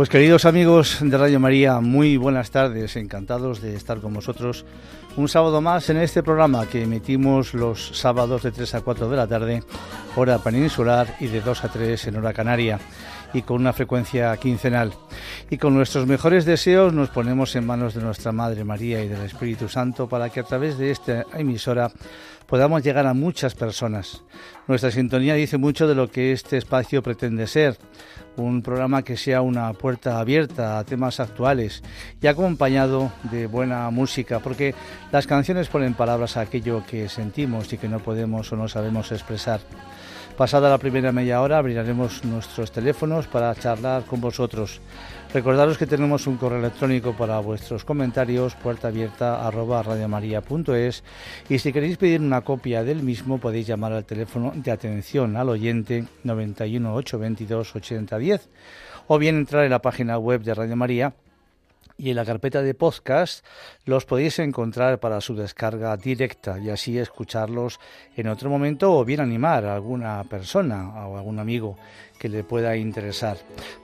Pues queridos amigos de Radio María, muy buenas tardes, encantados de estar con vosotros un sábado más en este programa que emitimos los sábados de 3 a 4 de la tarde, hora peninsular, y de 2 a 3 en hora canaria, y con una frecuencia quincenal. Y con nuestros mejores deseos nos ponemos en manos de nuestra Madre María y del Espíritu Santo para que a través de esta emisora podamos llegar a muchas personas. Nuestra sintonía dice mucho de lo que este espacio pretende ser un programa que sea una puerta abierta a temas actuales y acompañado de buena música, porque las canciones ponen palabras a aquello que sentimos y que no podemos o no sabemos expresar. Pasada la primera media hora abriremos nuestros teléfonos para charlar con vosotros. Recordaros que tenemos un correo electrónico para vuestros comentarios, puerta abierta arroba radiomaria.es y si queréis pedir una copia del mismo podéis llamar al teléfono de atención al oyente 91 822 8010 o bien entrar en la página web de Radio María y en la carpeta de podcast los podéis encontrar para su descarga directa y así escucharlos en otro momento o bien animar a alguna persona o algún amigo que le pueda interesar,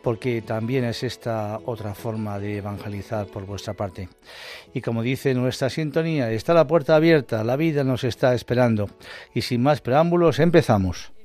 porque también es esta otra forma de evangelizar por vuestra parte. Y como dice nuestra sintonía, está la puerta abierta, la vida nos está esperando. Y sin más preámbulos, empezamos.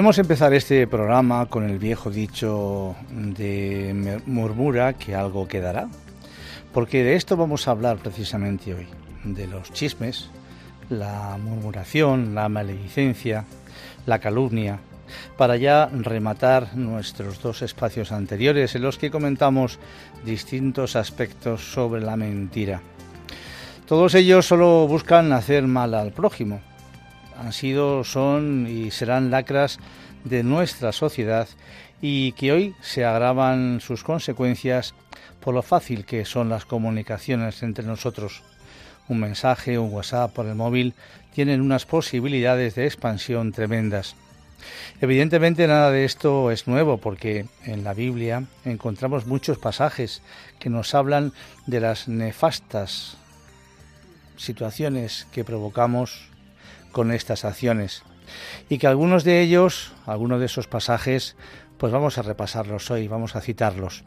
Podríamos empezar este programa con el viejo dicho de murmura que algo quedará, porque de esto vamos a hablar precisamente hoy, de los chismes, la murmuración, la maledicencia, la calumnia, para ya rematar nuestros dos espacios anteriores en los que comentamos distintos aspectos sobre la mentira. Todos ellos solo buscan hacer mal al prójimo, han sido, son y serán lacras de nuestra sociedad y que hoy se agravan sus consecuencias por lo fácil que son las comunicaciones entre nosotros. Un mensaje, un WhatsApp por el móvil tienen unas posibilidades de expansión tremendas. Evidentemente nada de esto es nuevo porque en la Biblia encontramos muchos pasajes que nos hablan de las nefastas situaciones que provocamos con estas acciones y que algunos de ellos, algunos de esos pasajes, pues vamos a repasarlos hoy, vamos a citarlos.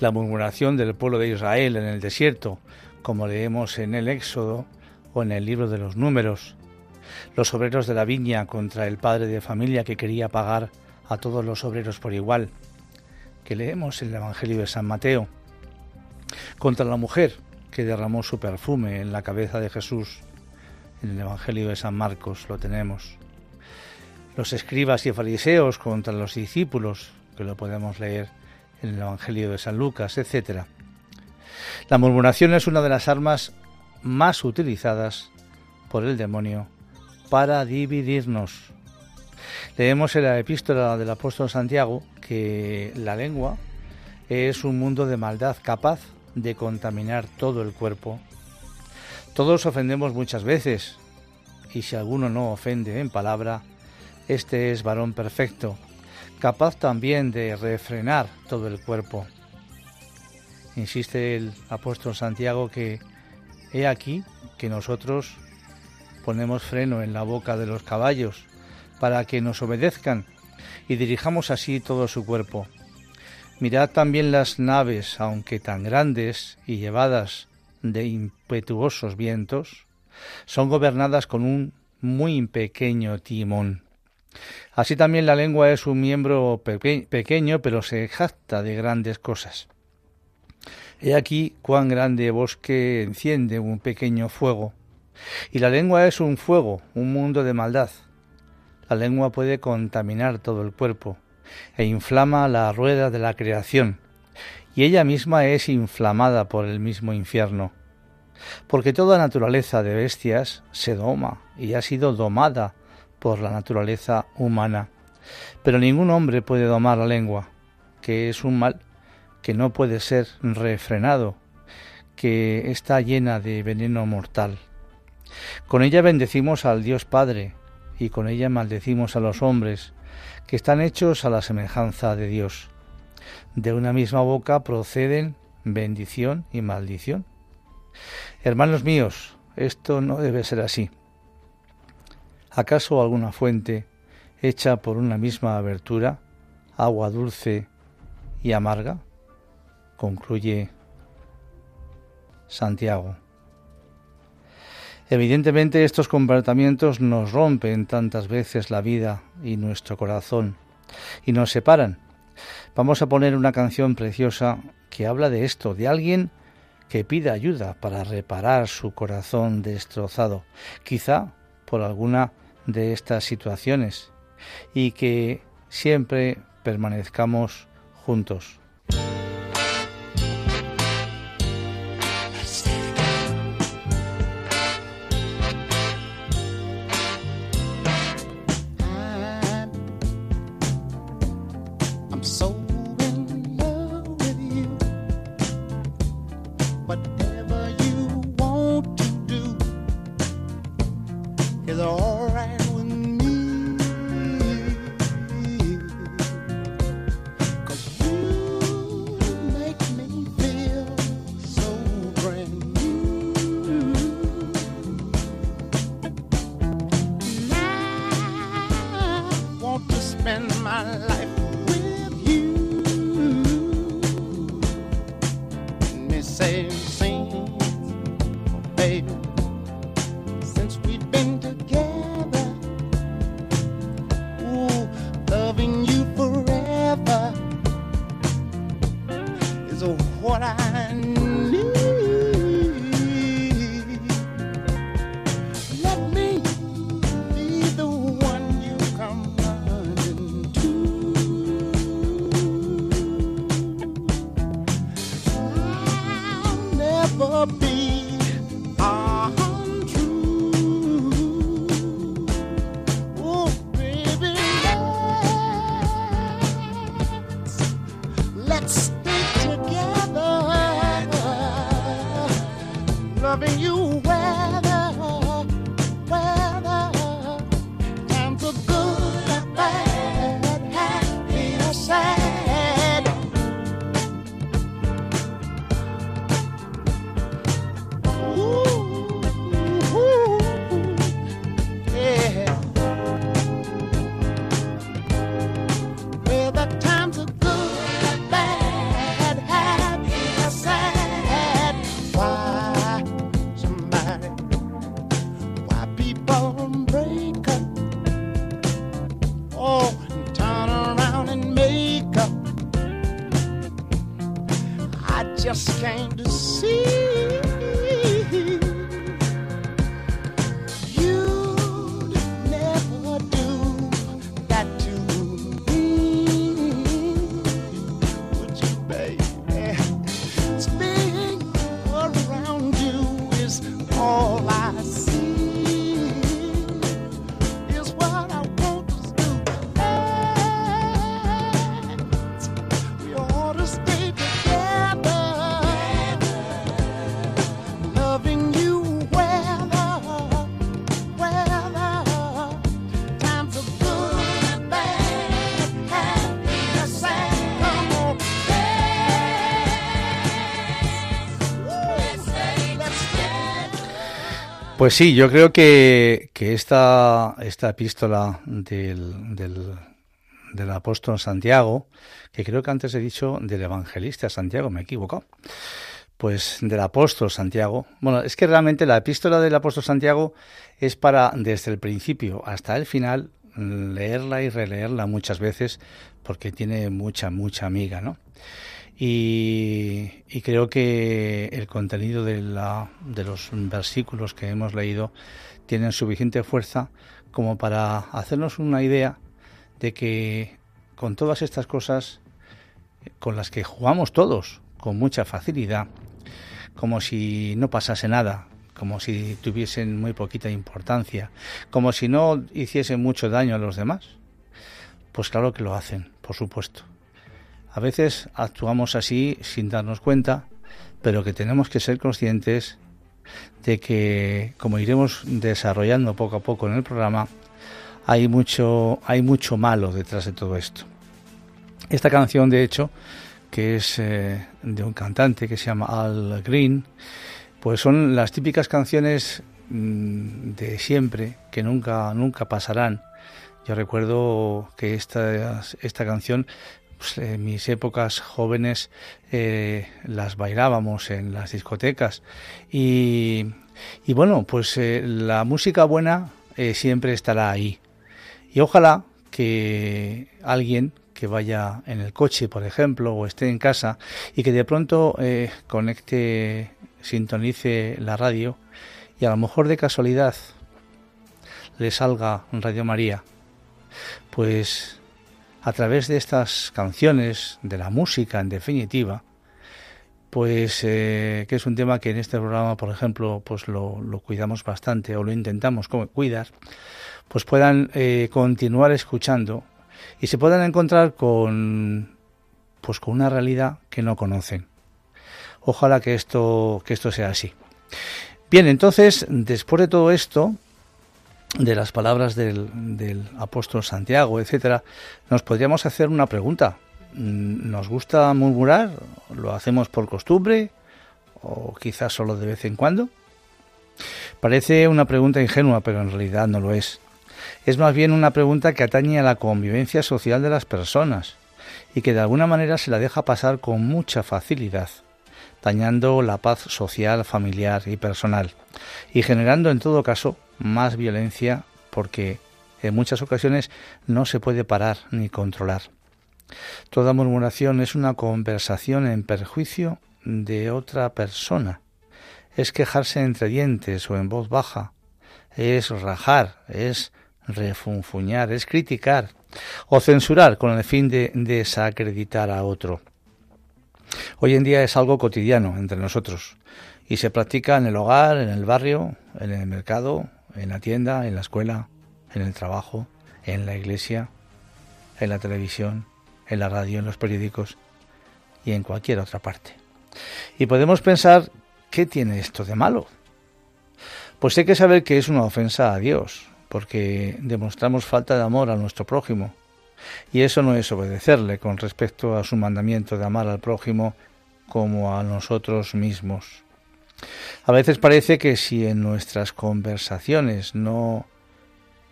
La murmuración del pueblo de Israel en el desierto, como leemos en el Éxodo o en el libro de los números. Los obreros de la viña contra el padre de familia que quería pagar a todos los obreros por igual, que leemos en el Evangelio de San Mateo. Contra la mujer que derramó su perfume en la cabeza de Jesús en el Evangelio de San Marcos lo tenemos. Los escribas y fariseos contra los discípulos, que lo podemos leer en el Evangelio de San Lucas, etc. La murmuración es una de las armas más utilizadas por el demonio para dividirnos. Leemos en la epístola del apóstol Santiago que la lengua es un mundo de maldad capaz de contaminar todo el cuerpo todos ofendemos muchas veces, y si alguno no ofende en palabra, este es varón perfecto, capaz también de refrenar todo el cuerpo. Insiste el apóstol Santiago que he aquí que nosotros ponemos freno en la boca de los caballos para que nos obedezcan y dirijamos así todo su cuerpo. Mirad también las naves, aunque tan grandes y llevadas de impetuosos vientos, son gobernadas con un muy pequeño timón. Así también la lengua es un miembro pequeño, pero se jacta de grandes cosas. He aquí cuán grande bosque enciende un pequeño fuego. Y la lengua es un fuego, un mundo de maldad. La lengua puede contaminar todo el cuerpo e inflama la rueda de la creación y ella misma es inflamada por el mismo infierno. Porque toda naturaleza de bestias se doma y ha sido domada por la naturaleza humana. Pero ningún hombre puede domar la lengua, que es un mal que no puede ser refrenado, que está llena de veneno mortal. Con ella bendecimos al Dios Padre y con ella maldecimos a los hombres, que están hechos a la semejanza de Dios. De una misma boca proceden bendición y maldición. Hermanos míos, esto no debe ser así. ¿Acaso alguna fuente hecha por una misma abertura, agua dulce y amarga? Concluye Santiago. Evidentemente estos comportamientos nos rompen tantas veces la vida y nuestro corazón y nos separan Vamos a poner una canción preciosa que habla de esto, de alguien que pide ayuda para reparar su corazón destrozado, quizá por alguna de estas situaciones, y que siempre permanezcamos juntos. just came to see. Pues sí, yo creo que, que esta, esta epístola del, del, apóstol Santiago, que creo que antes he dicho del evangelista Santiago, me he equivocado, pues del apóstol Santiago. Bueno, es que realmente la epístola del apóstol Santiago es para desde el principio hasta el final leerla y releerla muchas veces porque tiene mucha, mucha amiga, ¿no? Y, creo que el contenido de, la, de los versículos que hemos leído tienen suficiente fuerza como para hacernos una idea de que con todas estas cosas con las que jugamos todos con mucha facilidad, como si no pasase nada, como si tuviesen muy poquita importancia, como si no hiciesen mucho daño a los demás, pues claro que lo hacen, por supuesto. A veces actuamos así sin darnos cuenta, pero que tenemos que ser conscientes de que, como iremos desarrollando poco a poco en el programa, hay mucho, hay mucho malo detrás de todo esto. Esta canción, de hecho, que es eh, de un cantante que se llama Al Green, pues son las típicas canciones mm, de siempre que nunca, nunca pasarán. Yo recuerdo que esta, esta canción pues, en mis épocas jóvenes eh, las bailábamos en las discotecas y, bueno, pues eh, la música buena eh, siempre estará ahí. Y ojalá que alguien que vaya en el coche, por ejemplo, o esté en casa y que de pronto conecte, sintonice la radio y a lo mejor de casualidad le salga Radio María, pues a través de estas canciones, de la música en definitiva, pues eh, que es un tema que en este programa, por ejemplo, pues lo, cuidamos bastante o lo intentamos cuidar, pues puedan eh, continuar escuchando y se puedan encontrar con pues con una realidad que no conocen. Ojalá que esto que esto sea así. Bien, entonces, después de todo esto, de las palabras del, apóstol Santiago, etcétera, nos podríamos hacer una pregunta. Mm, ¿Nos gusta murmurar? ¿Lo hacemos por costumbre? ¿O quizás solo de vez en cuando? Parece una pregunta ingenua, pero en realidad no lo es. Es más bien una pregunta que atañe a la convivencia social de las personas y que de alguna manera se la deja pasar con mucha facilidad, dañando la paz social, familiar y personal, y generando en todo caso más violencia porque en muchas ocasiones no se puede parar ni controlar. Toda murmuración es una conversación en perjuicio de otra persona. Es quejarse entre dientes o en voz baja. Es rajar, es refunfuñar, es criticar o censurar con el fin de desacreditar a otro. Hoy en día es algo cotidiano entre nosotros y se practica en el hogar, en el barrio, en el mercado, en la tienda, en la escuela, en el trabajo, en la iglesia, en la televisión, en la radio, en los periódicos y en cualquier otra parte. Y podemos pensar, ¿qué tiene esto de malo? Pues hay que saber que es una ofensa a Dios, porque demostramos falta de amor a nuestro prójimo. Y eso no es obedecerle con respecto a su mandamiento de amar al prójimo como a nosotros mismos. A veces parece que si en nuestras conversaciones no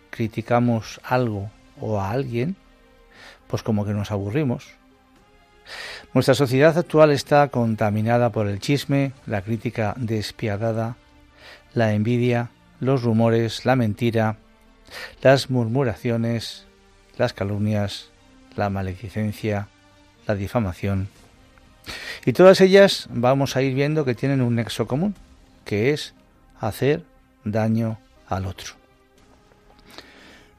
criticamos algo o a alguien, pues como que nos aburrimos. Nuestra sociedad actual está contaminada por el chisme, la crítica despiadada, la envidia los rumores, la mentira, las murmuraciones, las calumnias, la maledicencia, la difamación. Y todas ellas vamos a ir viendo que tienen un nexo común, que es hacer daño al otro.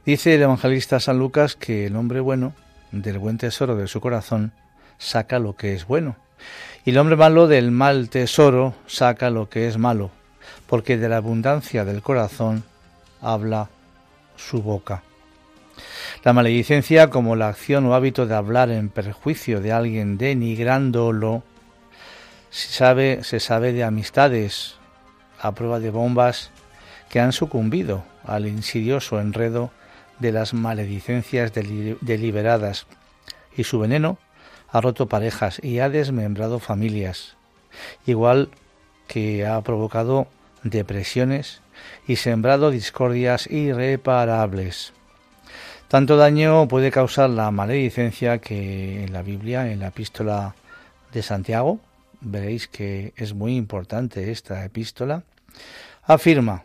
Dice el evangelista San Lucas que el hombre bueno, del buen tesoro de su corazón, saca lo que es bueno, y el hombre malo del mal tesoro saca lo que es malo, porque de la abundancia del corazón habla su boca. La maledicencia, como la acción o hábito de hablar en perjuicio de alguien denigrándolo, se sabe, se sabe de amistades a prueba de bombas que han sucumbido al insidioso enredo de las maledicencias deliberadas y su veneno ha roto parejas y ha desmembrado familias, igual que ha provocado depresiones y sembrado discordias irreparables. Tanto daño puede causar la maledicencia que en la Biblia, en la epístola de Santiago, veréis que es muy importante esta epístola, afirma,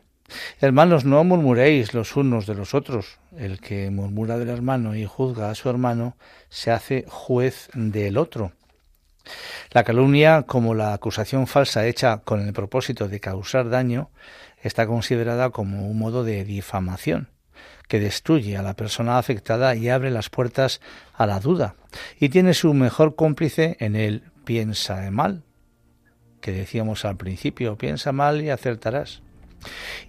Hermanos, no murmuréis los unos de los otros. El que murmura del hermano y juzga a su hermano se hace juez del otro. La calumnia, como la acusación falsa hecha con el propósito de causar daño, está considerada como un modo de difamación que destruye a la persona afectada y abre las puertas a la duda, y tiene su mejor cómplice en el piensa mal, que decíamos al principio, piensa mal y acertarás,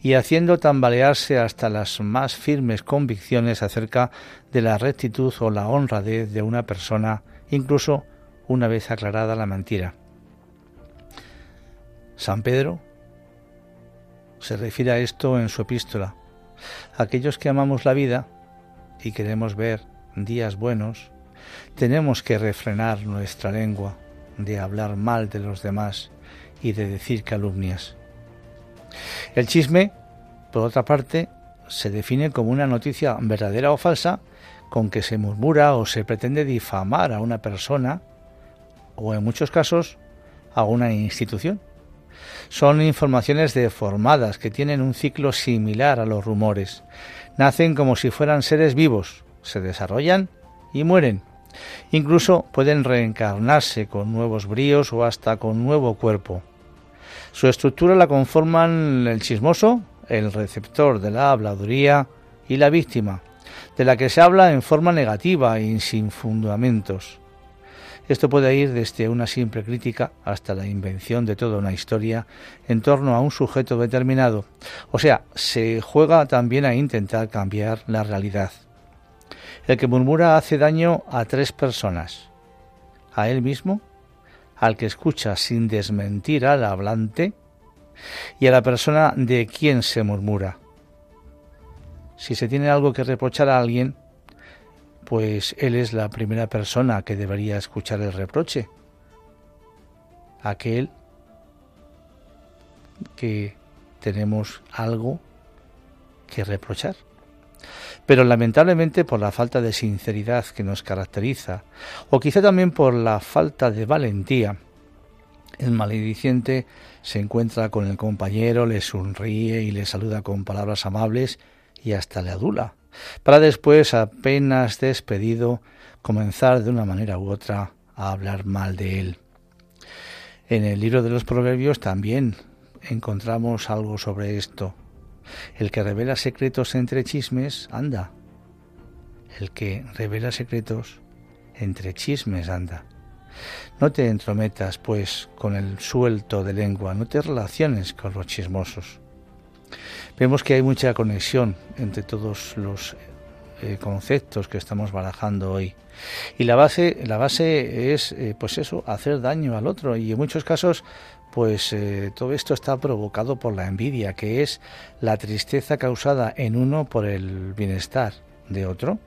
y haciendo tambalearse hasta las más firmes convicciones acerca de la rectitud o la honradez de una persona, incluso una vez aclarada la mentira. San Pedro se refiere a esto en su epístola aquellos que amamos la vida y queremos ver días buenos, tenemos que refrenar nuestra lengua de hablar mal de los demás y de decir calumnias. El chisme, por otra parte, se define como una noticia verdadera o falsa con que se murmura o se pretende difamar a una persona o en muchos casos a una institución. Son informaciones deformadas que tienen un ciclo similar a los rumores. Nacen como si fueran seres vivos, se desarrollan y mueren. Incluso pueden reencarnarse con nuevos bríos o hasta con nuevo cuerpo. Su estructura la conforman el chismoso, el receptor de la habladuría y la víctima, de la que se habla en forma negativa y sin fundamentos. Esto puede ir desde una simple crítica hasta la invención de toda una historia en torno a un sujeto determinado. O sea, se juega también a intentar cambiar la realidad. El que murmura hace daño a tres personas. A él mismo, al que escucha sin desmentir al hablante y a la persona de quien se murmura. Si se tiene algo que reprochar a alguien, pues él es la primera persona que debería escuchar el reproche. Aquel que tenemos algo que reprochar. Pero lamentablemente por la falta de sinceridad que nos caracteriza, o quizá también por la falta de valentía, el malediciente se encuentra con el compañero, le sonríe y le saluda con palabras amables y hasta le adula para después, apenas despedido, comenzar de una manera u otra a hablar mal de él. En el libro de los Proverbios también encontramos algo sobre esto. El que revela secretos entre chismes anda. El que revela secretos entre chismes anda. No te entrometas, pues, con el suelto de lengua, no te relaciones con los chismosos. Vemos que hay mucha conexión entre todos los eh, conceptos que estamos barajando hoy. Y la base, la base es, eh, pues eso, hacer daño al otro. Y en muchos casos, pues eh, todo esto está provocado por la envidia, que es la tristeza causada en uno por el bienestar de otro.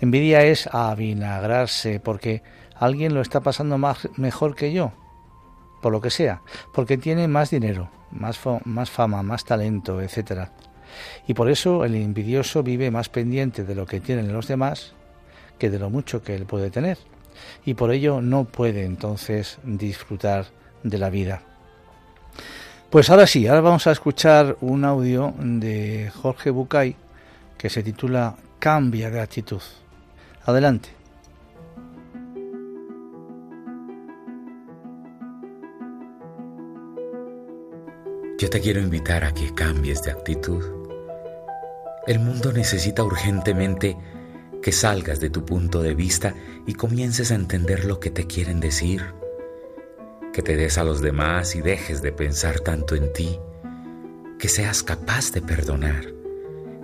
Envidia es avinagrarse porque alguien lo está pasando más, mejor que yo, por lo que sea, porque tiene más dinero, más, más fama, más talento, etc. Y por eso el envidioso vive más pendiente de lo que tienen los demás que de lo mucho que él puede tener. Y por ello no puede entonces disfrutar de la vida. Pues ahora sí, ahora vamos a escuchar un audio de Jorge Bucay que se titula Cambia de actitud. Adelante. Yo te quiero invitar a que cambies de actitud. El mundo necesita urgentemente que salgas de tu punto de vista y comiences a entender lo que te quieren decir. Que te des a los demás y dejes de pensar tanto en ti, que seas capaz de perdonar,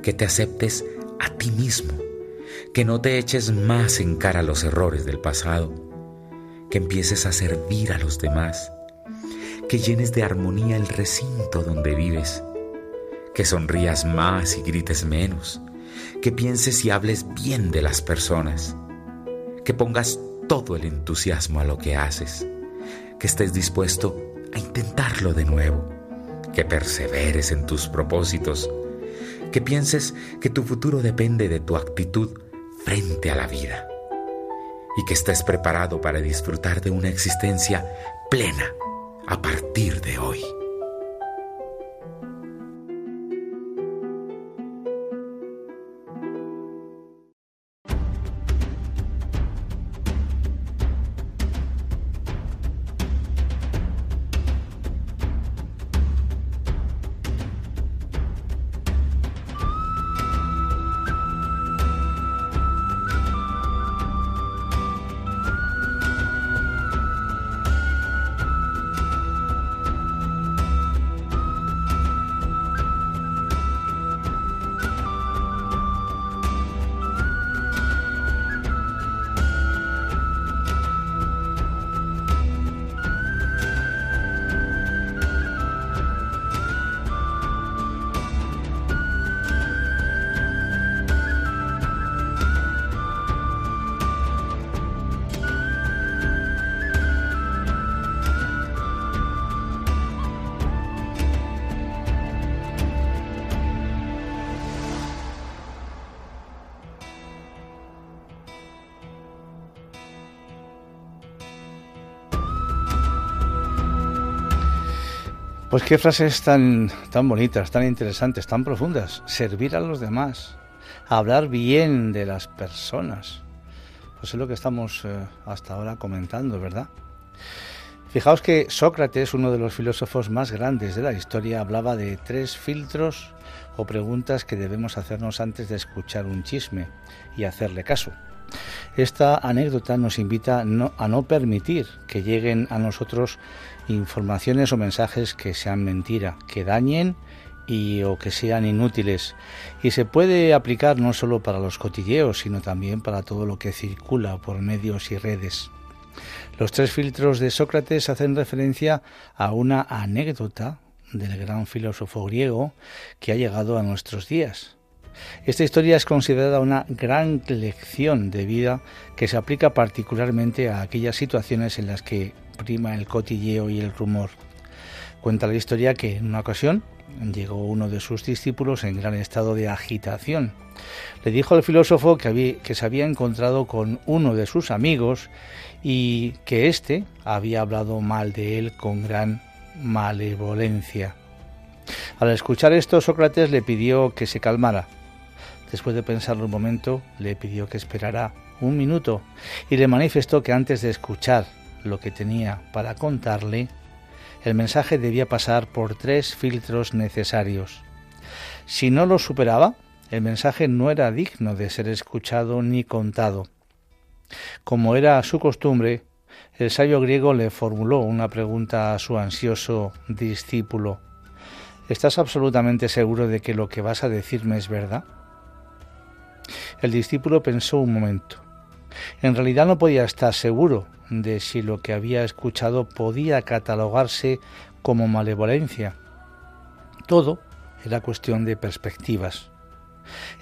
que te aceptes a ti mismo, que no te eches más en cara los errores del pasado, que empieces a servir a los demás, que llenes de armonía el recinto donde vives, que sonrías más y grites menos, que pienses y hables bien de las personas, que pongas todo el entusiasmo a lo que haces que estés dispuesto a intentarlo de nuevo, que perseveres en tus propósitos, que pienses que tu futuro depende de tu actitud frente a la vida y que estés preparado para disfrutar de una existencia plena a partir de hoy. Qué frases tan, tan bonitas, tan interesantes, tan profundas. Servir a los demás, hablar bien de las personas. Pues es lo que estamos eh, hasta ahora comentando, ¿verdad? Fijaos que Sócrates, uno de los filósofos más grandes de la historia, hablaba de tres filtros o preguntas que debemos hacernos antes de escuchar un chisme y hacerle caso. Esta anécdota nos invita a no permitir que lleguen a nosotros informaciones o mensajes que sean mentira, que dañen y o que sean inútiles. Y se puede aplicar no solo para los cotilleos, sino también para todo lo que circula por medios y redes. Los tres filtros de Sócrates hacen referencia a una anécdota del gran filósofo griego que ha llegado a nuestros días. Esta historia es considerada una gran lección de vida que se aplica particularmente a aquellas situaciones en las que prima el cotilleo y el rumor. Cuenta la historia que en una ocasión llegó uno de sus discípulos en gran estado de agitación. Le dijo al filósofo que, que se había encontrado con uno de sus amigos y que éste había hablado mal de él con gran malevolencia. Al escuchar esto, Sócrates le pidió que se calmara Después de pensarlo un momento, le pidió que esperara un minuto y le manifestó que antes de escuchar lo que tenía para contarle, el mensaje debía pasar por tres filtros necesarios. Si no lo superaba, el mensaje no era digno de ser escuchado ni contado. Como era su costumbre, el sabio griego le formuló una pregunta a su ansioso discípulo. ¿Estás absolutamente seguro de que lo que vas a decirme es verdad? El discípulo pensó un momento. En realidad no podía estar seguro de si lo que había escuchado podía catalogarse como malevolencia. Todo era cuestión de perspectivas.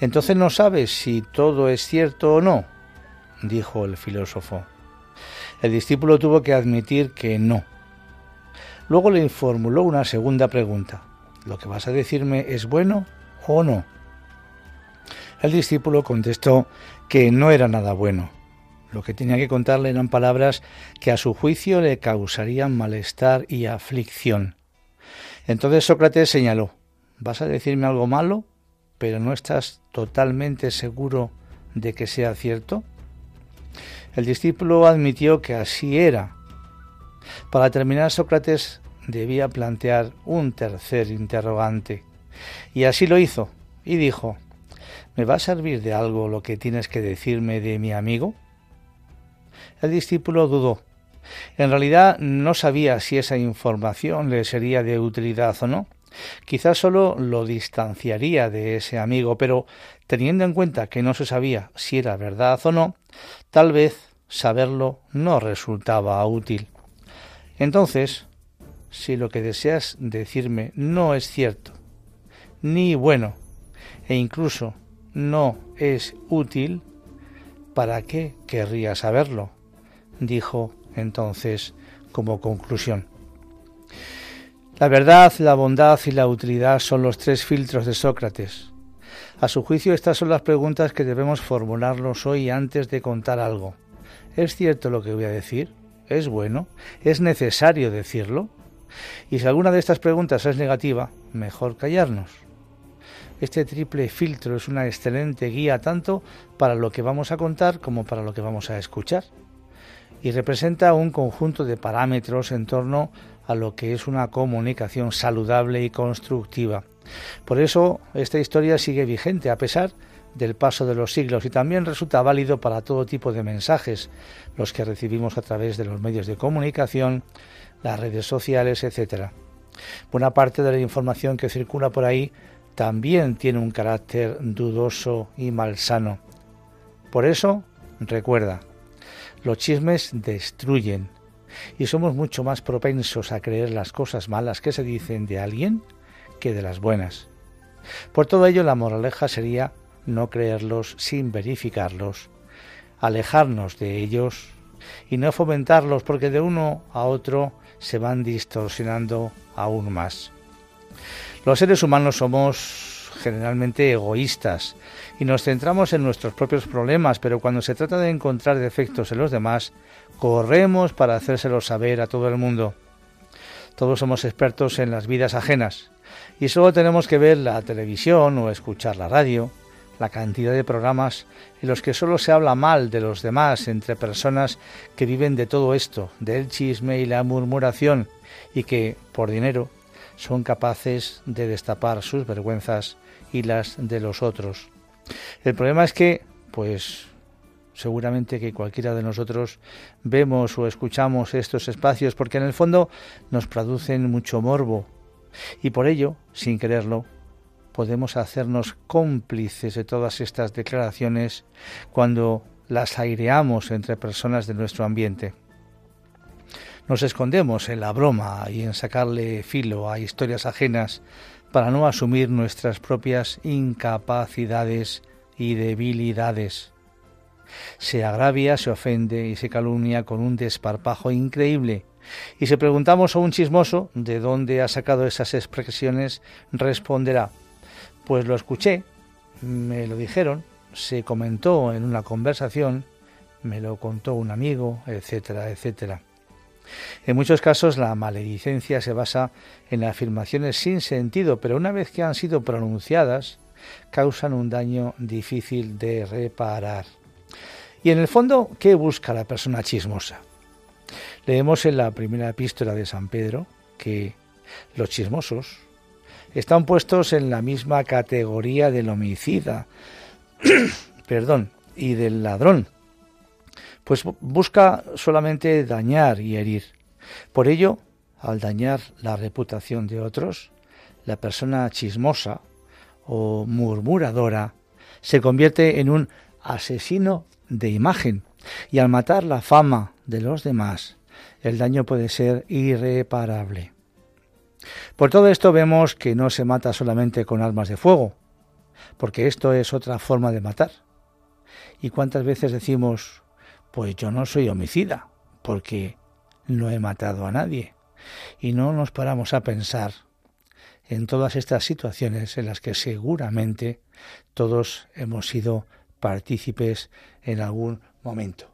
Entonces no sabes si todo es cierto o no, dijo el filósofo. El discípulo tuvo que admitir que no. Luego le formuló una segunda pregunta. ¿Lo que vas a decirme es bueno o no? El discípulo contestó que no era nada bueno. Lo que tenía que contarle eran palabras que a su juicio le causarían malestar y aflicción. Entonces Sócrates señaló, ¿vas a decirme algo malo, pero no estás totalmente seguro de que sea cierto? El discípulo admitió que así era. Para terminar, Sócrates debía plantear un tercer interrogante. Y así lo hizo, y dijo, ¿me va a servir de algo lo que tienes que decirme de mi amigo? El discípulo dudó. En realidad no sabía si esa información le sería de utilidad o no. Quizás solo lo distanciaría de ese amigo, pero teniendo en cuenta que no se sabía si era verdad o no, tal vez saberlo no resultaba útil. Entonces, si lo que deseas decirme no es cierto, ni bueno, e incluso no es útil, ¿para qué querría saberlo? Dijo entonces como conclusión. La verdad, la bondad y la utilidad son los tres filtros de Sócrates. A su juicio estas son las preguntas que debemos formularnos hoy antes de contar algo. ¿Es cierto lo que voy a decir? ¿Es bueno? ¿Es necesario decirlo? Y si alguna de estas preguntas es negativa, mejor callarnos. Este triple filtro es una excelente guía tanto para lo que vamos a contar como para lo que vamos a escuchar. Y representa un conjunto de parámetros en torno a lo que es una comunicación saludable y constructiva. Por eso esta historia sigue vigente a pesar del paso de los siglos y también resulta válido para todo tipo de mensajes, los que recibimos a través de los medios de comunicación, las redes sociales, etc. Buena parte de la información que circula por ahí también tiene un carácter dudoso y malsano. Por eso, recuerda, los chismes destruyen y somos mucho más propensos a creer las cosas malas que se dicen de alguien que de las buenas. Por todo ello, la moraleja sería no creerlos sin verificarlos, alejarnos de ellos y no fomentarlos porque de uno a otro se van distorsionando aún más. Los seres humanos somos generalmente egoístas y nos centramos en nuestros propios problemas, pero cuando se trata de encontrar defectos en los demás, corremos para hacérselos saber a todo el mundo. Todos somos expertos en las vidas ajenas y solo tenemos que ver la televisión o escuchar la radio, la cantidad de programas en los que solo se habla mal de los demás entre personas que viven de todo esto, del chisme y la murmuración, y que, por dinero, son capaces de destapar sus vergüenzas y las de los otros. El problema es que, pues, seguramente que cualquiera de nosotros vemos o escuchamos estos espacios porque en el fondo nos producen mucho morbo y por ello, sin quererlo, podemos hacernos cómplices de todas estas declaraciones cuando las aireamos entre personas de nuestro ambiente. Nos escondemos en la broma y en sacarle filo a historias ajenas para no asumir nuestras propias incapacidades y debilidades. Se agravia, se ofende y se calumnia con un desparpajo increíble. Y si preguntamos a un chismoso de dónde ha sacado esas expresiones, responderá, pues lo escuché, me lo dijeron, se comentó en una conversación, me lo contó un amigo, etcétera, etcétera. En muchos casos la maledicencia se basa en afirmaciones sin sentido, pero una vez que han sido pronunciadas, causan un daño difícil de reparar. Y en el fondo, ¿qué busca la persona chismosa? Leemos en la primera epístola de San Pedro que los chismosos están puestos en la misma categoría del homicida, perdón, y del ladrón, pues busca solamente dañar y herir. Por ello, al dañar la reputación de otros, la persona chismosa o murmuradora se convierte en un asesino de imagen y al matar la fama de los demás, el daño puede ser irreparable. Por todo esto vemos que no se mata solamente con armas de fuego, porque esto es otra forma de matar. ¿Y cuántas veces decimos pues yo no soy homicida, porque no he matado a nadie. Y no nos paramos a pensar en todas estas situaciones en las que seguramente todos hemos sido partícipes en algún momento.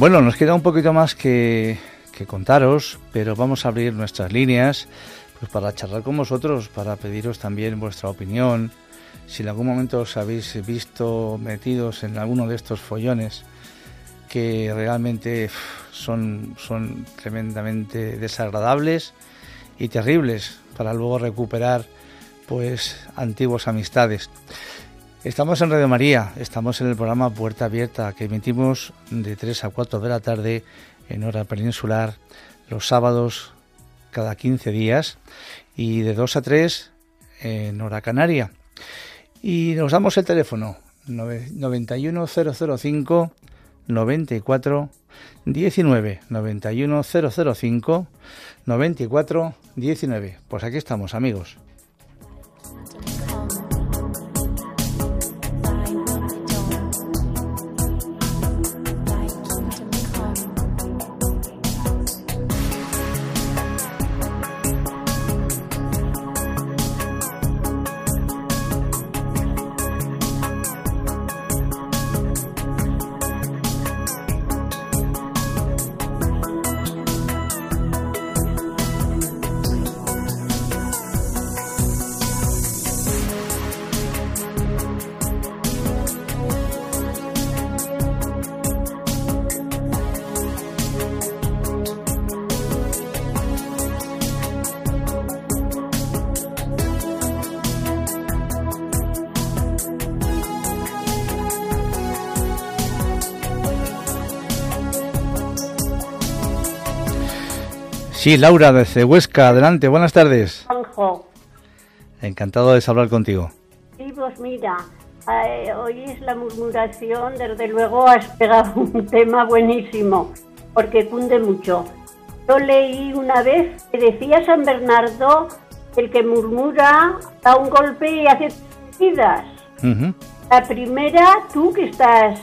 Bueno, nos queda un poquito más que, contaros, pero vamos a abrir nuestras líneas pues para charlar con vosotros, para pediros también vuestra opinión. Si en algún momento os habéis visto metidos en alguno de estos follones que realmente son, son tremendamente desagradables y terribles para luego recuperar pues antiguas amistades. Estamos en Radio María, estamos en el programa Puerta Abierta que emitimos de 3 a 4 de la tarde en hora peninsular los sábados cada 15 días y de 2 a 3 en hora canaria. Y nos damos el teléfono 91005 94 19 91005 94 19. Pues aquí estamos, amigos. Sí, Laura, desde Huesca, adelante, buenas tardes. Juanjo. Encantado de hablar contigo. Sí, pues mira, eh, hoy es la murmuración, desde luego has pegado un tema buenísimo, porque cunde mucho. Yo leí una vez que decía San Bernardo, el que murmura da un golpe y hace heridas. La primera, tú que estás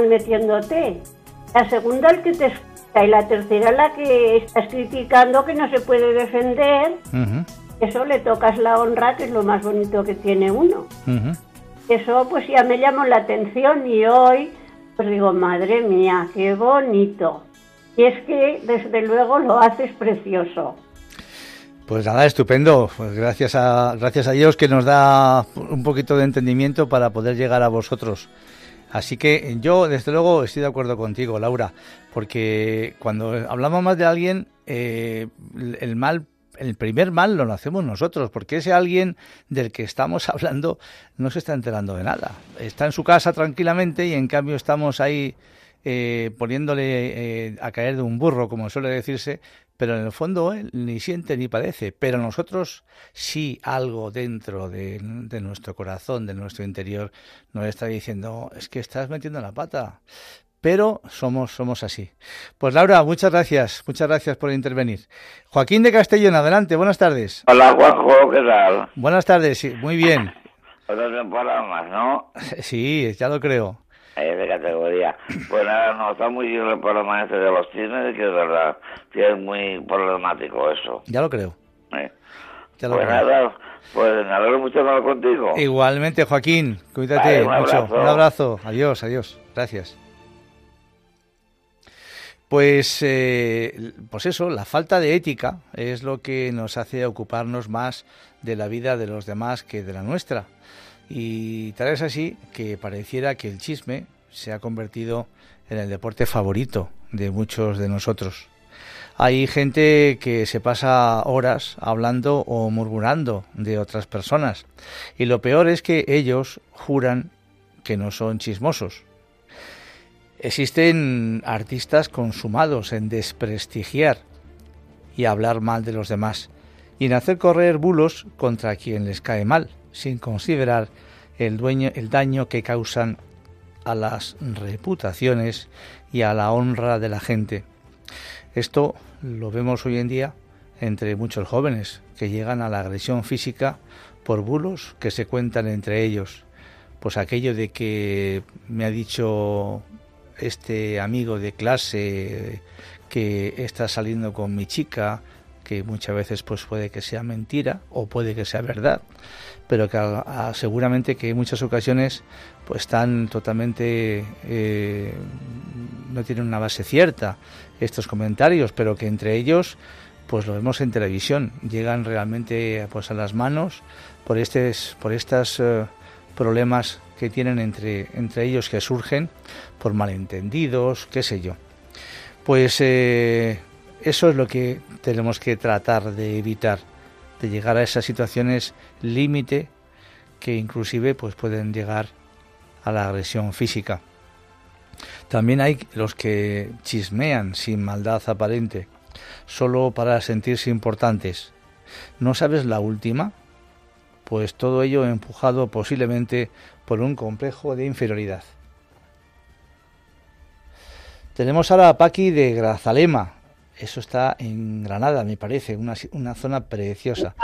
metiéndote. La segunda, el que te y la tercera la que estás criticando que no se puede defender. Eso le tocas la honra, que es lo más bonito que tiene uno. Eso pues ya me llamó la atención y hoy pues digo, madre mía, qué bonito. Y es que desde luego lo haces precioso. Pues nada, estupendo. Pues gracias a, gracias a Dios que nos da un poquito de entendimiento para poder llegar a vosotros. Así que yo, desde luego, estoy de acuerdo contigo, Laura, porque cuando hablamos más de alguien, eh, el mal el primer mal lo hacemos nosotros, porque ese alguien del que estamos hablando no se está enterando de nada. Está en su casa tranquilamente y en cambio estamos ahí eh, poniéndole eh, a caer de un burro, como suele decirse, pero en el fondo él ni siente ni padece. Pero nosotros sí algo dentro de, nuestro corazón, de nuestro interior, nos está diciendo, es que estás metiendo la pata. Pero somos, somos así. Pues Laura, muchas gracias, muchas gracias por intervenir. Joaquín de Castellón, adelante, buenas tardes. Hola Juanjo, ¿qué tal? Buenas tardes, sí, muy bien. Más, ¿no? Sí, ya lo creo de categoría. Pues nada, no, está muy bien el problema este de los cines, que es verdad, que es muy problemático eso. Ya lo creo. Ya lo pues nada, pues me alegro mucho de hablar contigo. Igualmente, Joaquín, cuídate un mucho. Abrazo. Un abrazo. Adiós, adiós. Gracias. Pues, eh, pues eso, la falta de ética es lo que nos hace ocuparnos más de la vida de los demás que de la nuestra. Y tal es así que pareciera que el chisme se ha convertido en el deporte favorito de muchos de nosotros. Hay gente que se pasa horas hablando o murmurando de otras personas. Y lo peor es que ellos juran que no son chismosos. Existen artistas consumados en desprestigiar y hablar mal de los demás y en hacer correr bulos contra quien les cae mal sin considerar el, dueño, el daño que causan a las reputaciones y a la honra de la gente. Esto lo vemos hoy en día entre muchos jóvenes que llegan a la agresión física por bulos que se cuentan entre ellos. Pues aquello de que me ha dicho este amigo de clase que está saliendo con mi chica, que muchas veces pues puede que sea mentira o puede que sea verdad, pero que seguramente que en muchas ocasiones pues están totalmente eh, no tienen una base cierta estos comentarios, pero que entre ellos pues lo vemos en televisión, llegan realmente pues a las manos por estos por estos eh, problemas que tienen entre entre ellos que surgen por malentendidos, qué sé yo. Pues eh, eso es lo que tenemos que tratar de evitar, de llegar a esas situaciones límite que inclusive pues pueden llegar a la agresión física. También hay los que chismean sin maldad aparente, solo para sentirse importantes. ¿No sabes la última? Pues todo ello empujado posiblemente por un complejo de inferioridad. Tenemos ahora a Paqui de Grazalema. Eso está en Granada, me parece, una, una zona preciosa.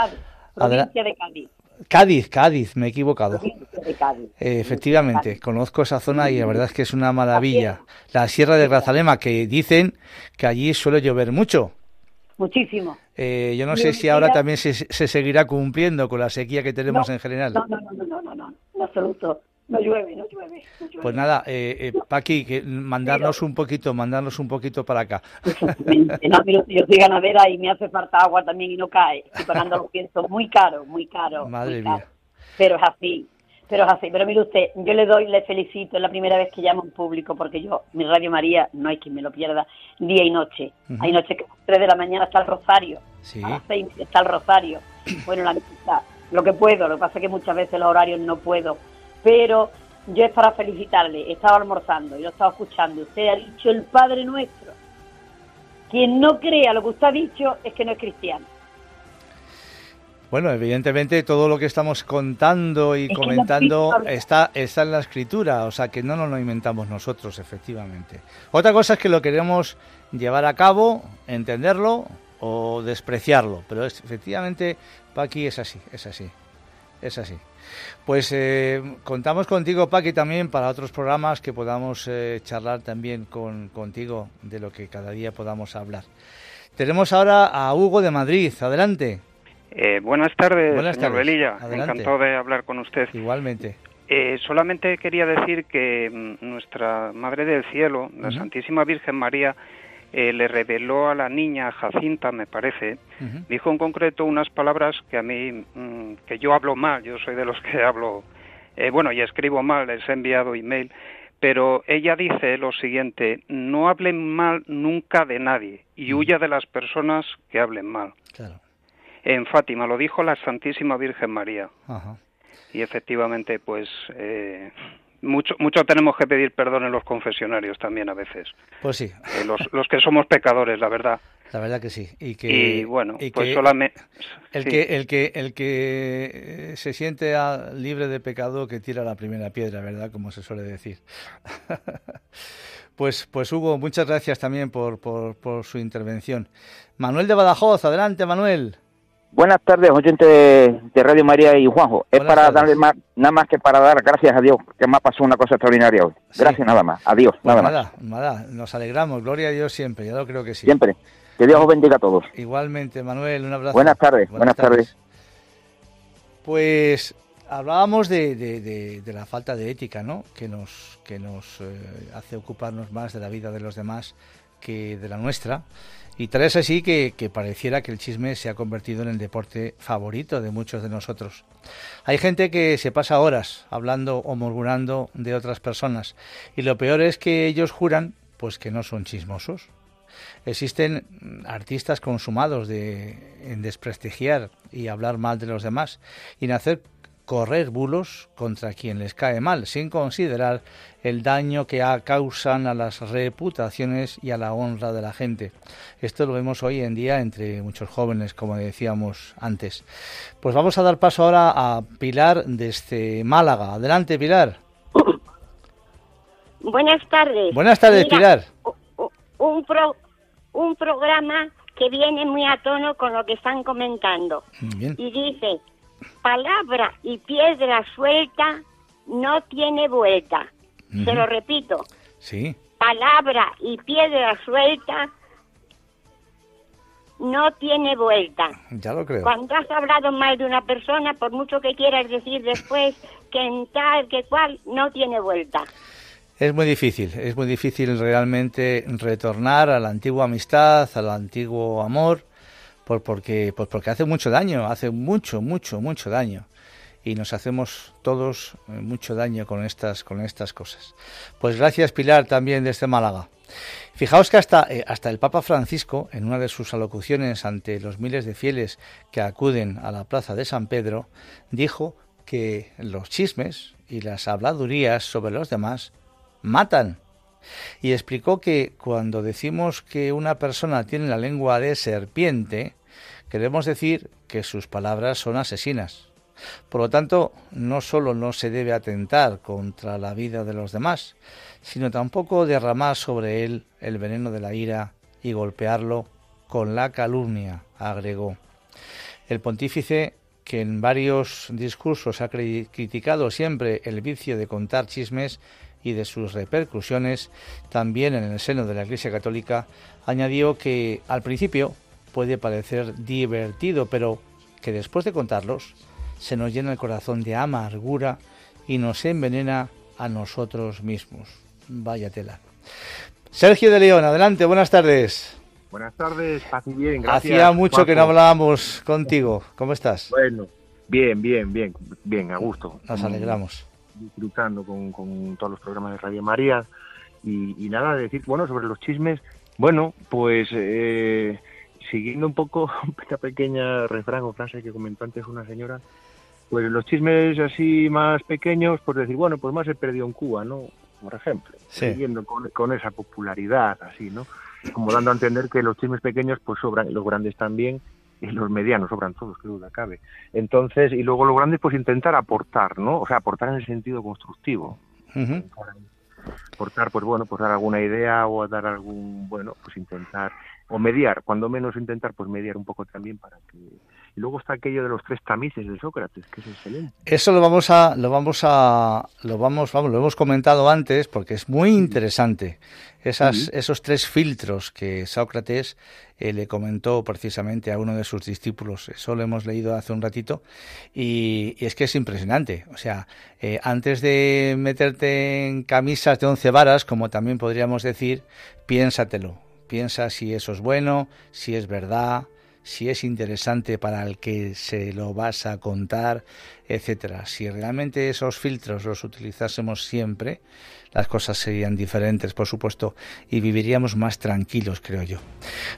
provincia de Cádiz. Cádiz, Cádiz, me he equivocado. Eh, efectivamente, conozco esa zona y la verdad es que es una maravilla. La Sierra de Grazalema, que dicen que allí suele llover mucho. Muchísimo. Eh, yo no sé si ahora también se, se, seguirá cumpliendo con la sequía que tenemos en general. No, no, no, no, no, no, en absoluto. No llueve, no llueve, Pues nada, eh, eh, Paqui, que mandarnos un poquito, mandarnos un poquito para acá. No, yo soy ganadera y me hace falta agua también y no cae. Estoy pagando los piensos muy caro, muy caro. Madre mía. Pero es así, pero es así. Pero mire usted, yo le doy, le felicito, es la primera vez que llamo en público porque yo, mi Radio María, no hay quien me lo pierda, día y noche. Hay noches que a las 3 de la mañana está el rosario, sí. a las 6 está el rosario. Bueno, la misa, lo que puedo, lo que pasa es que muchas veces los horarios no puedo pero yo es para felicitarle. Estaba almorzando y lo estaba escuchando. Usted ha dicho el Padre Nuestro. Quien no crea lo que usted ha dicho es que no es cristiano. Bueno, evidentemente todo lo que estamos contando y comentando está, está en la escritura, o sea que no nos lo inventamos nosotros, efectivamente. Otra cosa es que lo queremos llevar a cabo, entenderlo o despreciarlo, pero es, efectivamente, Paqui, es así, es así, es así. Pues eh, contamos contigo, Paqui, también para otros programas que podamos eh, charlar también con, contigo de lo que cada día podamos hablar. Tenemos ahora a Hugo de Madrid. Adelante. Eh, buenas tardes, Buenas señor tardes. Adelante. Encantado de hablar con usted. Igualmente. Eh, solamente quería decir que mm, nuestra Madre del Cielo, la. Santísima Virgen María, eh, le reveló a la niña Jacinta, me parece, dijo en concreto unas palabras que a mí, mm, que yo hablo mal, yo soy de los que hablo, eh, bueno, y escribo mal, les he enviado email, pero ella dice lo siguiente, no hablen mal nunca de nadie y huya de las personas que hablen mal. Claro. En Fátima lo dijo la Santísima Virgen María y efectivamente pues eh, mucho mucho tenemos que pedir perdón en los confesionarios también a veces Pues sí, Eh, los, los que somos pecadores la verdad la verdad que sí. Y que, y bueno y pues que solamente el, sí. que, el, que, el que eh, se siente ah, libre de pecado que tira la primera piedra, ¿verdad? Como se suele decir. pues, pues Hugo, muchas gracias también por, por, por su intervención. Manuel de Badajoz, adelante Manuel. Buenas tardes, oyentes de, de Radio María y Juanjo. Es Buenas para tardes. darle más, nada más que para dar gracias a Dios, que me ha pasado una cosa extraordinaria hoy. Sí. Gracias nada más. Adiós, Pues nada más. nada, nos alegramos, gloria a Dios siempre, ya lo creo que sí. Siempre. Que Dios os bendiga a todos. Igualmente, Manuel, un abrazo. Buenas tardes, buenas tardes. Pues hablábamos de, de- de- de la falta de ética, ¿no? Que nos, que nos eh, hace ocuparnos más de la vida de los demás que de la nuestra. Y tal es así que, que pareciera que el chisme se ha convertido en el deporte favorito de muchos de nosotros. Hay gente que se pasa horas hablando o murmurando de otras personas. Y lo peor es que ellos juran pues que no son chismosos. Existen artistas consumados en desprestigiar y hablar mal de los demás y en hacer correr bulos contra quien les cae mal, sin considerar el daño que causan a las reputaciones y a la honra de la gente. Esto lo vemos hoy en día entre muchos jóvenes, como decíamos antes. Pues vamos a dar paso ahora a Pilar desde Málaga. Adelante, Pilar. Buenas tardes. Buenas tardes, Mira, Pilar. Un, pro, un programa que viene muy a tono con lo que están comentando. Bien. Y dice, palabra y piedra suelta no tiene vuelta. Se Ujú. lo repito, Sí, palabra y piedra suelta no tiene vuelta. ya lo creo. Cuando has hablado mal de una persona, por mucho que quieras decir después que en tal, que cual, no tiene vuelta. Es muy difícil, es muy difícil realmente retornar a la antigua amistad, al antiguo amor, por, porque, pues porque hace mucho daño, hace mucho, mucho, mucho daño. Y nos hacemos todos eh, mucho daño con estas, con estas cosas. Pues gracias Pilar también desde Málaga. Fijaos que hasta, eh, hasta el Papa Francisco, en una de sus alocuciones ante los miles de fieles que acuden a la plaza de San Pedro, dijo que los chismes y las habladurías sobre los demás matan. Y explicó que cuando decimos que una persona tiene la lengua de serpiente, queremos decir que sus palabras son asesinas. Por lo tanto, no solo no se debe atentar contra la vida de los demás, sino tampoco derramar sobre él el veneno de la ira y golpearlo con la calumnia, agregó. El pontífice, que en varios discursos ha criticado siempre el vicio de contar chismes y de sus repercusiones, también en el seno de la Iglesia Católica, añadió que al principio puede parecer divertido, pero que después de contarlos se nos llena el corazón de amargura y nos envenena a nosotros mismos. Vaya tela. Sergio de León, adelante, buenas tardes. Buenas tardes, paz y bien, gracias. Hacía mucho que no hablábamos contigo. ¿Cómo estás? Bueno, bien, bien, bien, bien, a gusto. Nos alegramos. Disfrutando con, todos los programas de Radio María. Y, nada, decir, bueno, sobre los chismes, bueno, pues eh, siguiendo un poco esta pequeña refrán o frase que comentó antes una señora, pues los chismes así más pequeños, pues decir, bueno, pues más se perdió en Cuba, ¿no? por ejemplo, siguiendo con, esa popularidad así, ¿no? Como dando a entender que los chismes pequeños pues sobran, y los grandes también, y los medianos sobran todos, que duda cabe. Entonces, y luego los grandes pues intentar aportar, ¿no? O sea, aportar en el sentido constructivo. Aportar, pues bueno, pues dar alguna idea o dar algún, bueno, pues intentar, o mediar, cuando menos intentar, pues mediar un poco también para que y luego está aquello de los tres tamices de Sócrates, que es excelente. Eso lo vamos a, lo vamos a, lo vamos, vamos, lo hemos comentado antes porque es muy interesante. Esas, Esos tres filtros que Sócrates eh, le comentó precisamente a uno de sus discípulos. Eso lo hemos leído hace un ratito y, es que es impresionante. O sea, eh, antes de meterte en camisas de once varas, como también podríamos decir, piénsatelo. Piensa si eso es bueno, si es verdad, si es interesante para el que se lo vas a contar, etcétera. Si realmente esos filtros los utilizásemos siempre, las cosas serían diferentes, por supuesto, y viviríamos más tranquilos, creo yo.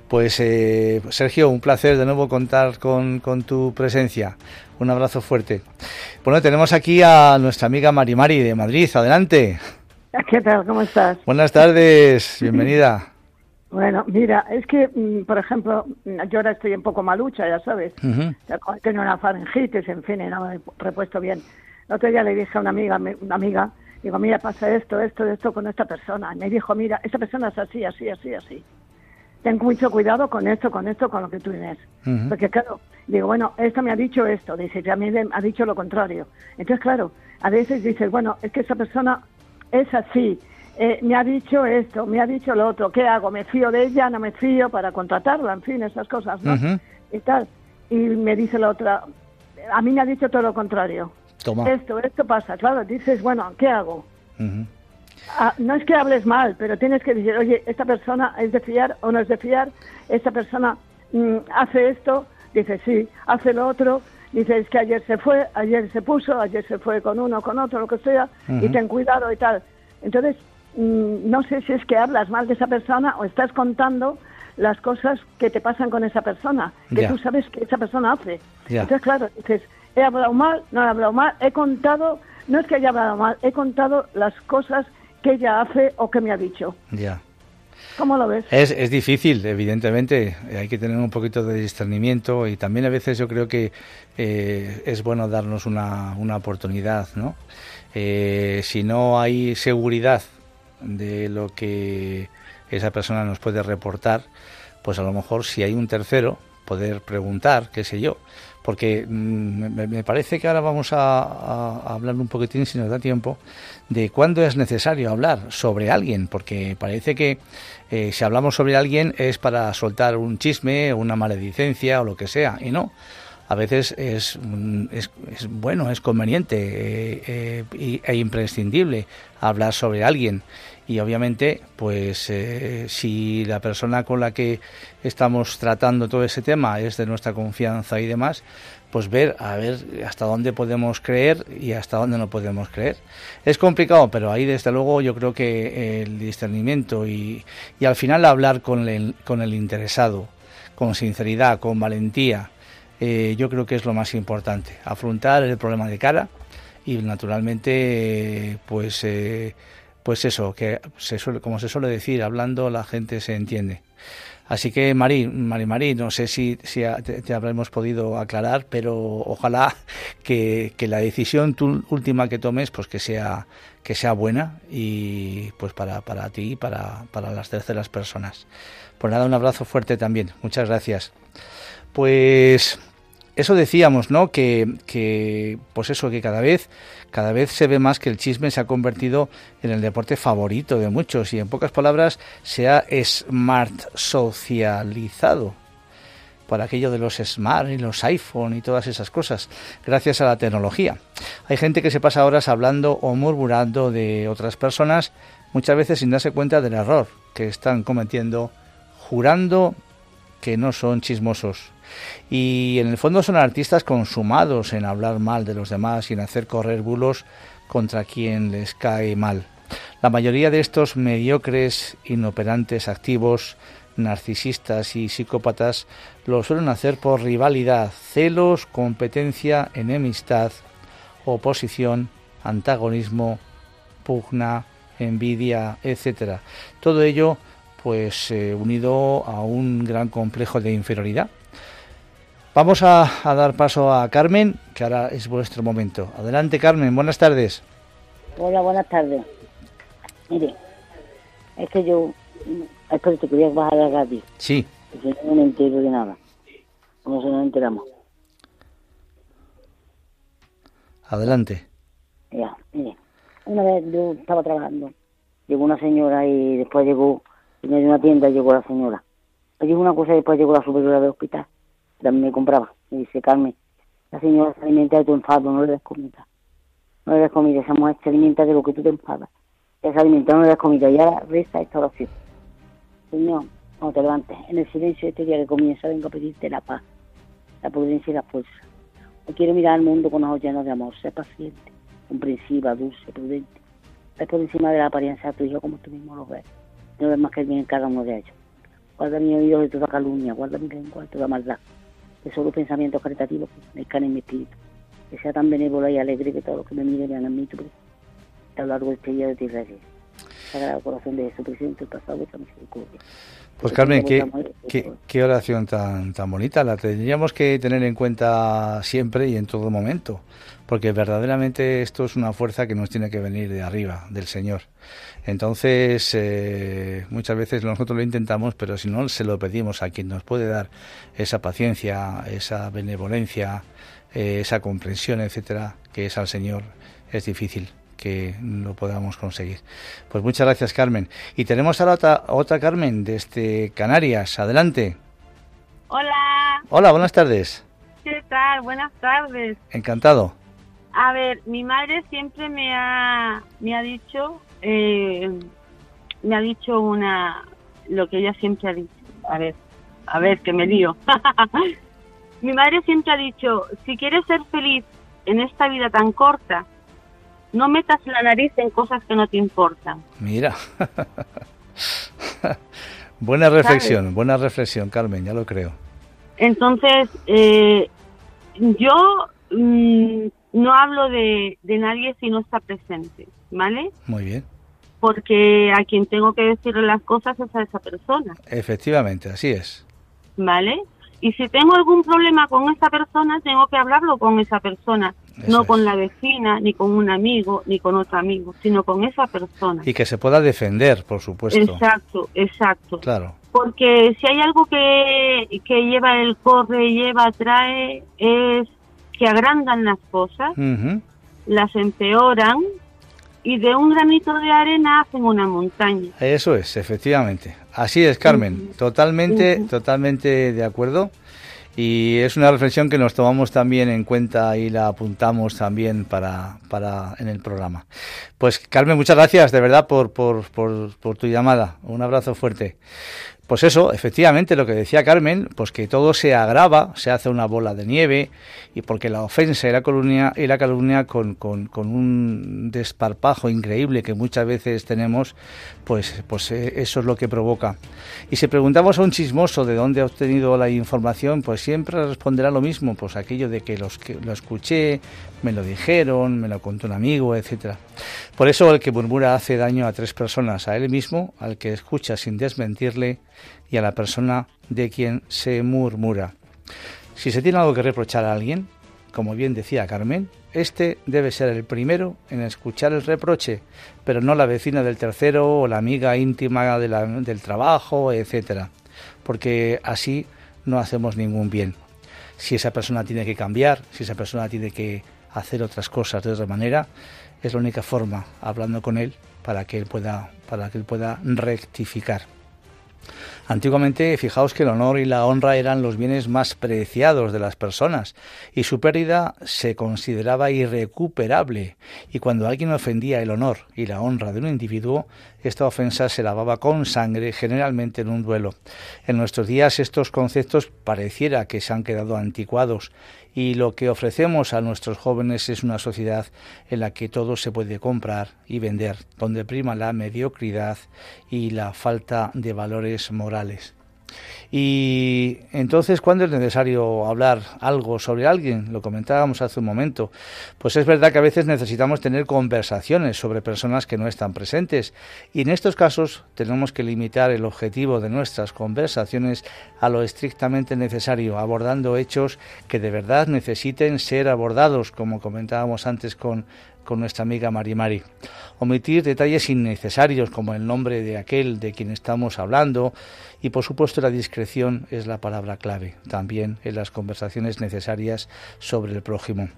Pues eh, Sergio, un placer de nuevo contar con, con, tu presencia. Un abrazo fuerte. Bueno, tenemos aquí a nuestra amiga Mari Mari de Madrid. Adelante. ¿Qué tal? ¿Cómo estás? Buenas tardes. Bienvenida. Bueno, mira, es que, mm, por ejemplo, yo ahora estoy un poco malucha, ya sabes. Tengo una faringitis, en fin, y no me he repuesto bien. El otro día le dije a una amiga, una amiga, digo, mira, pasa esto, esto, esto con esta persona. Y me dijo, mira, esta persona es así, así, así, así. Ten mucho cuidado con esto, con esto, con lo que tú tienes. Porque, claro, digo, bueno, esto me ha dicho esto, dice, ya me ha dicho lo contrario. Entonces, claro, a veces dices, bueno, es que esa persona es así, eh, me ha dicho esto, me ha dicho lo otro, ¿qué hago? ¿Me fío de ella? ¿No me fío para contratarla? En fin, esas cosas, ¿no? Y tal. Y me dice la otra, a mí me ha dicho todo lo contrario. Toma. Esto, esto pasa. Claro, dices, bueno, ¿qué hago? Ah, no es que hables mal, pero tienes que decir, oye, esta persona es de fiar o no es de fiar, esta persona mm, hace esto, dice sí, hace lo otro, dice es que ayer se fue, ayer se puso, ayer se fue con uno, con otro, lo que sea, y ten cuidado y tal. Entonces, no sé si es que hablas mal de esa persona o estás contando las cosas que te pasan con esa persona, que tú sabes que esa persona hace. Entonces, claro, dices, he hablado mal, no he hablado mal, he contado, no es que haya hablado mal, he contado las cosas que ella hace o que me ha dicho. Ya. ¿Cómo lo ves? Es, es difícil, evidentemente. Hay que tener un poquito de discernimiento y también a veces yo creo que eh, es bueno darnos una, una oportunidad, ¿no? Eh, si no hay seguridad de lo que esa persona nos puede reportar, pues a lo mejor si hay un tercero, poder preguntar, qué sé yo. Porque mm, me, parece que ahora vamos a, hablar un poquitín, si nos da tiempo, de cuándo es necesario hablar sobre alguien, porque parece que eh, si hablamos sobre alguien es para soltar un chisme, una maledicencia o lo que sea, y no. A veces es, bueno, es conveniente eh, eh, e imprescindible hablar sobre alguien. Y obviamente pues eh, si la persona con la que estamos tratando todo ese tema es de nuestra confianza y demás pues ver a ver hasta dónde podemos creer y hasta dónde no podemos creer. Es complicado pero ahí desde luego yo creo que el discernimiento y, y al final hablar con el, con el interesado con sinceridad con valentía eh, yo creo que es lo más importante afrontar el problema de cara y naturalmente pues eh, pues eso, que se suele, como se suele decir, hablando la gente se entiende. Así que, Mari, Mari, Mari, no sé si, si te, habremos podido aclarar, pero ojalá que, la decisión última que tomes, pues que sea, que sea buena y pues para, para ti y para, para las terceras personas. Pues nada, un abrazo fuerte también. Muchas gracias. Pues eso decíamos, ¿no? Que, pues eso, que cada vez, cada vez se ve más que el chisme se ha convertido en el deporte favorito de muchos y en pocas palabras se ha smart socializado por aquello de los smart y los iPhone y todas esas cosas, gracias a la tecnología. Hay gente que se pasa horas hablando o murmurando de otras personas, muchas veces sin darse cuenta del error que están cometiendo, jurando que no son chismosos y en el fondo son artistas consumados en hablar mal de los demás y en hacer correr bulos contra quien les cae mal. La mayoría de estos mediocres, inoperantes, activos, narcisistas y psicópatas lo suelen hacer por rivalidad, celos, competencia, enemistad, oposición, antagonismo, pugna, envidia, etcétera. Todo ello pues eh, unido a un gran complejo de inferioridad Vamos a, dar paso a Carmen, que ahora es vuestro momento. Adelante, Carmen, buenas tardes. Hola, buenas tardes. Mire, es que yo, esto te quería bajar a Gaby. Sí. Porque no me entero de nada. ¿Cómo se nos enteramos? Adelante. Ya, mire, una vez yo estaba trabajando, llegó una señora y después llegó, en una tienda llegó la señora. Llegó una cosa y después llegó la superiora del hospital también me compraba. Me dice, Carmen, la señora se alimenta de tu enfado, no le des comida. No le des comida, esa mujer se alimenta de lo que tú te enfadas. Ella se alimenta, no le des comida. Y ahora reza esta oración. Señor, cuando te levantes, en el silencio de este día que comienza, vengo a pedirte la paz, la prudencia y la fuerza. Hoy quiero mirar al mundo con ojos llenos de amor, ser paciente, comprensiva, dulce, prudente. Ves por encima de la apariencia de tu hijo como tú mismo lo ves. No ves más que el bien en cada uno de ellos. Guarda mi oído de toda calumnia, guarda mi lengua de toda maldad que solo pensamientos caritativos me en mi espíritu. Que sea tan benévolo y alegre que todos los que me miren vean a mí tu a lo largo de este día de ti Sagrado corazón de Jesucristo, el pasado vuestra misericordia. Pues Carmen, qué, qué, oración tan, tan bonita. La tendríamos que tener en cuenta siempre y en todo momento, porque verdaderamente esto es una fuerza que nos tiene que venir de arriba, del Señor. Entonces, eh, muchas veces nosotros lo intentamos, pero si no se lo pedimos a quien nos puede dar esa paciencia, esa benevolencia, eh, esa comprensión, etcétera, que es al Señor, es difícil que lo podamos conseguir. Pues muchas gracias, Carmen. Y tenemos ahora otra, otra Carmen desde Canarias. Adelante. Hola. Hola, buenas tardes. ¿Qué tal? Buenas tardes. Encantado. A ver, mi madre siempre me ha, me ha dicho, eh, me ha dicho una, lo que ella siempre ha dicho. A ver, a ver, que me lío. mi madre siempre ha dicho, si quieres ser feliz en esta vida tan corta, no metas la nariz en cosas que no te importan. Mira. buena reflexión, buena reflexión, Carmen, ya lo creo. Entonces, eh, yo mm, no hablo de, de nadie si no está presente, ¿vale? Muy bien. Porque a quien tengo que decirle las cosas es a esa persona. Efectivamente, así es. ¿Vale? Y si tengo algún problema con esa persona, tengo que hablarlo con esa persona, no con la vecina, ni con un amigo, ni con otro amigo, sino con esa persona. Y que se pueda defender, por supuesto. Exacto, exacto. Claro. Porque si hay algo que, que lleva el corre, lleva, trae, es que agrandan las cosas, las empeoran y de un granito de arena hacen una montaña. Eso es, efectivamente. Así es, Carmen. Totalmente, totalmente de acuerdo. Y es una reflexión que nos tomamos también en cuenta y la apuntamos también para, para en el programa. Pues Carmen, muchas gracias de verdad por, por, por, por tu llamada. Un abrazo fuerte. Pues eso, efectivamente, lo que decía Carmen, pues que todo se agrava, se hace una bola de nieve, y porque la ofensa y la calumnia, y la calumnia con, con, un desparpajo increíble que muchas veces tenemos, pues, pues eh, eso es lo que provoca. Y si preguntamos a un chismoso de dónde ha obtenido la información, pues siempre responderá lo mismo, pues aquello de que, los que lo escuché, me lo dijeron, me lo contó un amigo, etcétera. Por eso el que murmura hace daño a tres personas, a él mismo, al que escucha sin desmentirle y a la persona de quien se murmura. Si se tiene algo que reprochar a alguien, como bien decía Carmen, este debe ser el primero en escuchar el reproche, pero no la vecina del tercero o la amiga íntima del trabajo, etcétera, porque así no hacemos ningún bien. Si esa persona tiene que cambiar, si esa persona tiene que hacer otras cosas de otra manera, es la única forma, hablando con él, para que él pueda, para que él pueda rectificar. Antiguamente, fijaos que el honor y la honra eran los bienes más preciados de las personas y su pérdida se consideraba irrecuperable. Y cuando alguien ofendía el honor y la honra de un individuo, esta ofensa se lavaba con sangre, generalmente en un duelo. En nuestros días estos conceptos pareciera que se han quedado anticuados y lo que ofrecemos a nuestros jóvenes es una sociedad en la que todo se puede comprar y vender, donde prima la mediocridad y la falta de valores morales. Y entonces, ¿cuándo es necesario hablar algo sobre alguien? Lo comentábamos hace un momento. Pues es verdad que a veces necesitamos tener conversaciones sobre personas que no están presentes. Y en estos casos tenemos que limitar el objetivo de nuestras conversaciones a lo estrictamente necesario, abordando hechos que de verdad necesiten ser abordados, como comentábamos antes con con nuestra amiga Mari Mari. Omitir detalles innecesarios como el nombre de aquel de quien estamos hablando y por supuesto la discreción es la palabra clave también en las conversaciones necesarias sobre el prójimo.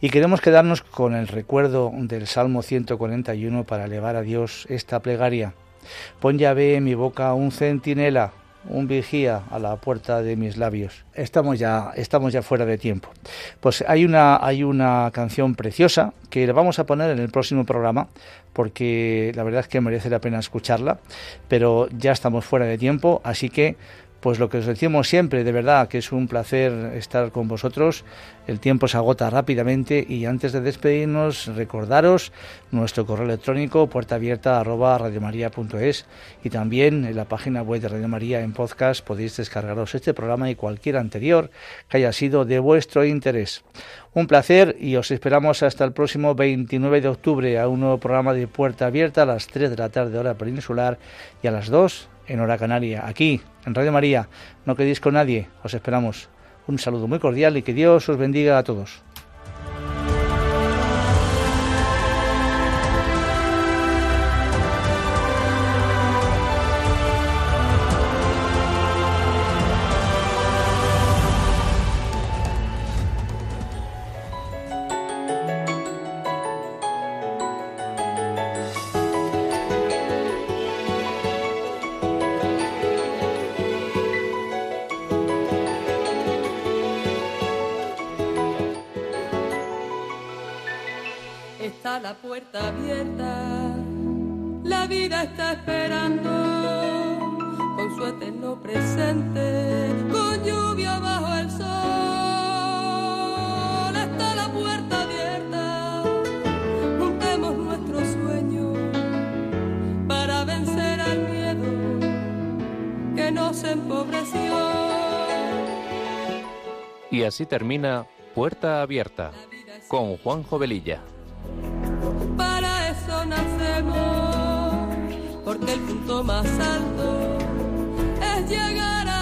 Y queremos quedarnos con el recuerdo del Salmo 141 para elevar a Dios esta plegaria. Pon ve en mi boca un centinela un vigía a la puerta de mis labios. Estamos ya, estamos ya fuera de tiempo. Pues hay una, hay una canción preciosa que la vamos a poner en el próximo programa porque la verdad es que merece la pena escucharla, pero ya estamos fuera de tiempo, así que pues lo que os decimos siempre, de verdad, que es un placer estar con vosotros. El tiempo se agota rápidamente y antes de despedirnos, recordaros nuestro correo electrónico puerta abierta y también en la página web de Radio María en podcast podéis descargaros este programa y cualquier anterior que haya sido de vuestro interés. Un placer y os esperamos hasta el próximo 29 de octubre a un nuevo programa de Puerta Abierta a las 3 de la tarde hora peninsular y a las 2 en hora canaria, aquí en Radio María. No quedéis con nadie, os esperamos. Un saludo muy cordial y que Dios os bendiga a todos. Así termina Puerta Abierta con Juan Jovelilla. Para eso nacemos, porque el punto más alto es llegar a